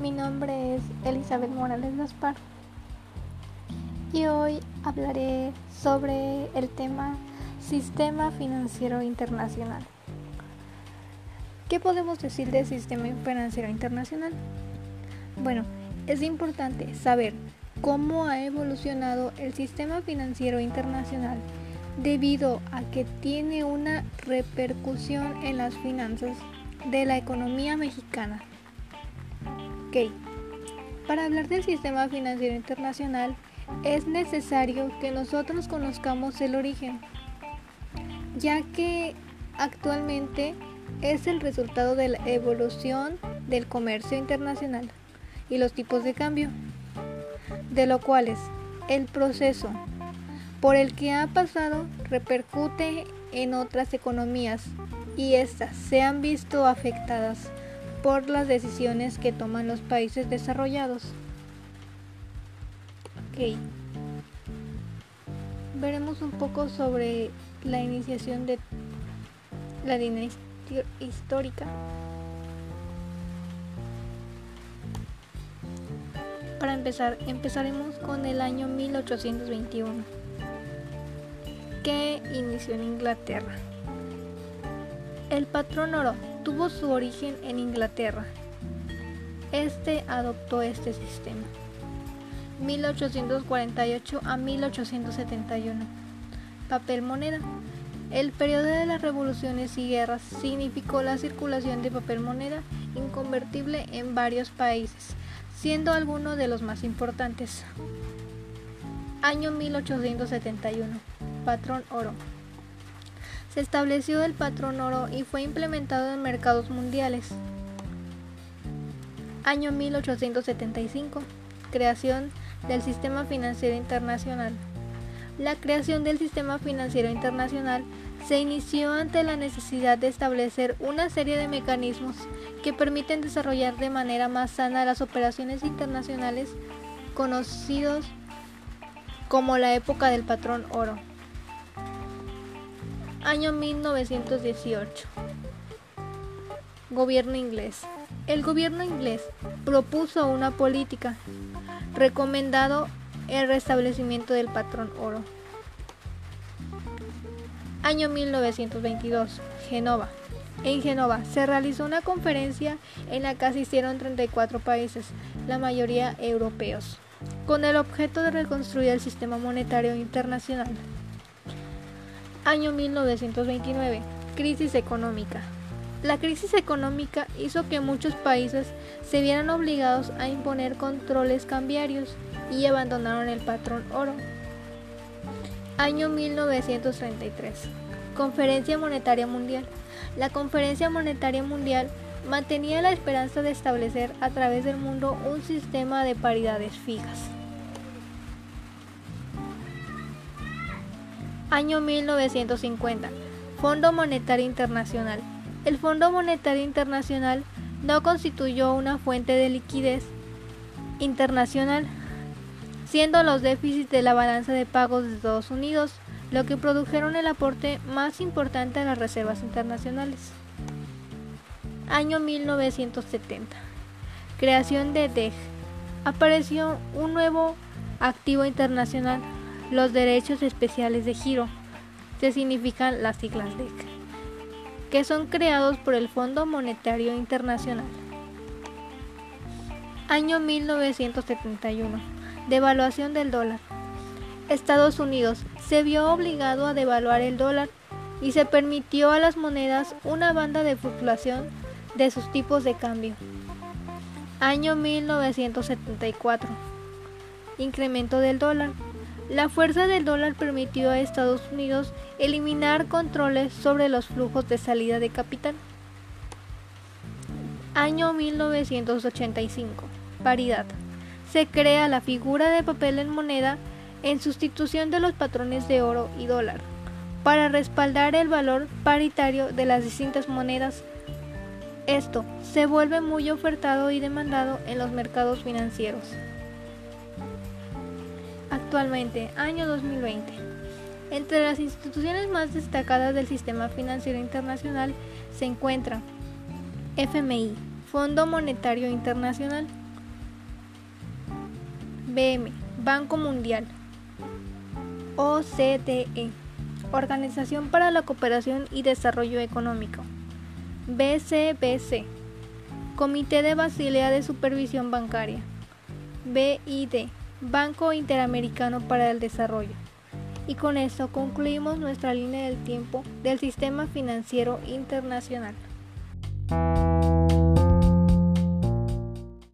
mi nombre es Elizabeth Morales Gaspar y hoy hablaré sobre el tema Sistema Financiero Internacional. ¿Qué podemos decir del Sistema Financiero Internacional? Bueno, es importante saber cómo ha evolucionado el sistema financiero internacional debido a que tiene una repercusión en las finanzas de la economía mexicana. Ok, para hablar del sistema financiero internacional es necesario que nosotros conozcamos el origen, ya que actualmente es el resultado de la evolución del comercio internacional y los tipos de cambio, de lo cuales el proceso por el que ha pasado repercute en otras economías y éstas se han visto afectadas por las decisiones que toman los países desarrollados. Ok. Veremos un poco sobre la iniciación de la dinastía histórica. Para empezar, empezaremos con el año 1821, que inició en Inglaterra. El patrón oro tuvo su origen en Inglaterra. Este adoptó este sistema. 1848 a 1871. Papel moneda. El periodo de las revoluciones y guerras significó la circulación de papel moneda inconvertible en varios países, siendo alguno de los más importantes. Año 1871. Patrón oro se estableció el patrón oro y fue implementado en mercados mundiales. Año 1875. Creación del Sistema Financiero Internacional. La creación del Sistema Financiero Internacional se inició ante la necesidad de establecer una serie de mecanismos que permiten desarrollar de manera más sana las operaciones internacionales conocidos como la época del patrón oro. Año 1918. Gobierno inglés. El gobierno inglés propuso una política recomendado el restablecimiento del patrón oro. Año 1922. Genova. En Genova se realizó una conferencia en la que asistieron 34 países, la mayoría europeos, con el objeto de reconstruir el sistema monetario internacional. Año 1929. Crisis económica. La crisis económica hizo que muchos países se vieran obligados a imponer controles cambiarios y abandonaron el patrón oro. Año 1933. Conferencia Monetaria Mundial. La Conferencia Monetaria Mundial mantenía la esperanza de establecer a través del mundo un sistema de paridades fijas. Año 1950. Fondo Monetario Internacional. El Fondo Monetario Internacional no constituyó una fuente de liquidez internacional, siendo los déficits de la balanza de pagos de Estados Unidos lo que produjeron el aporte más importante a las reservas internacionales. Año 1970. Creación de DEG. Apareció un nuevo activo internacional los derechos especiales de giro, que significan las siglas DEC, que son creados por el Fondo Monetario Internacional. Año 1971. Devaluación del dólar. Estados Unidos se vio obligado a devaluar el dólar y se permitió a las monedas una banda de fluctuación de sus tipos de cambio. Año 1974. Incremento del dólar. La fuerza del dólar permitió a Estados Unidos eliminar controles sobre los flujos de salida de capital. Año 1985. Paridad. Se crea la figura de papel en moneda en sustitución de los patrones de oro y dólar para respaldar el valor paritario de las distintas monedas. Esto se vuelve muy ofertado y demandado en los mercados financieros actualmente, año 2020. Entre las instituciones más destacadas del sistema financiero internacional se encuentran FMI, Fondo Monetario Internacional. BM, Banco Mundial. OCDE, Organización para la Cooperación y Desarrollo Económico. BCBC, Comité de Basilea de Supervisión Bancaria. BID, Banco Interamericano para el Desarrollo. Y con esto concluimos nuestra línea del tiempo del sistema financiero internacional.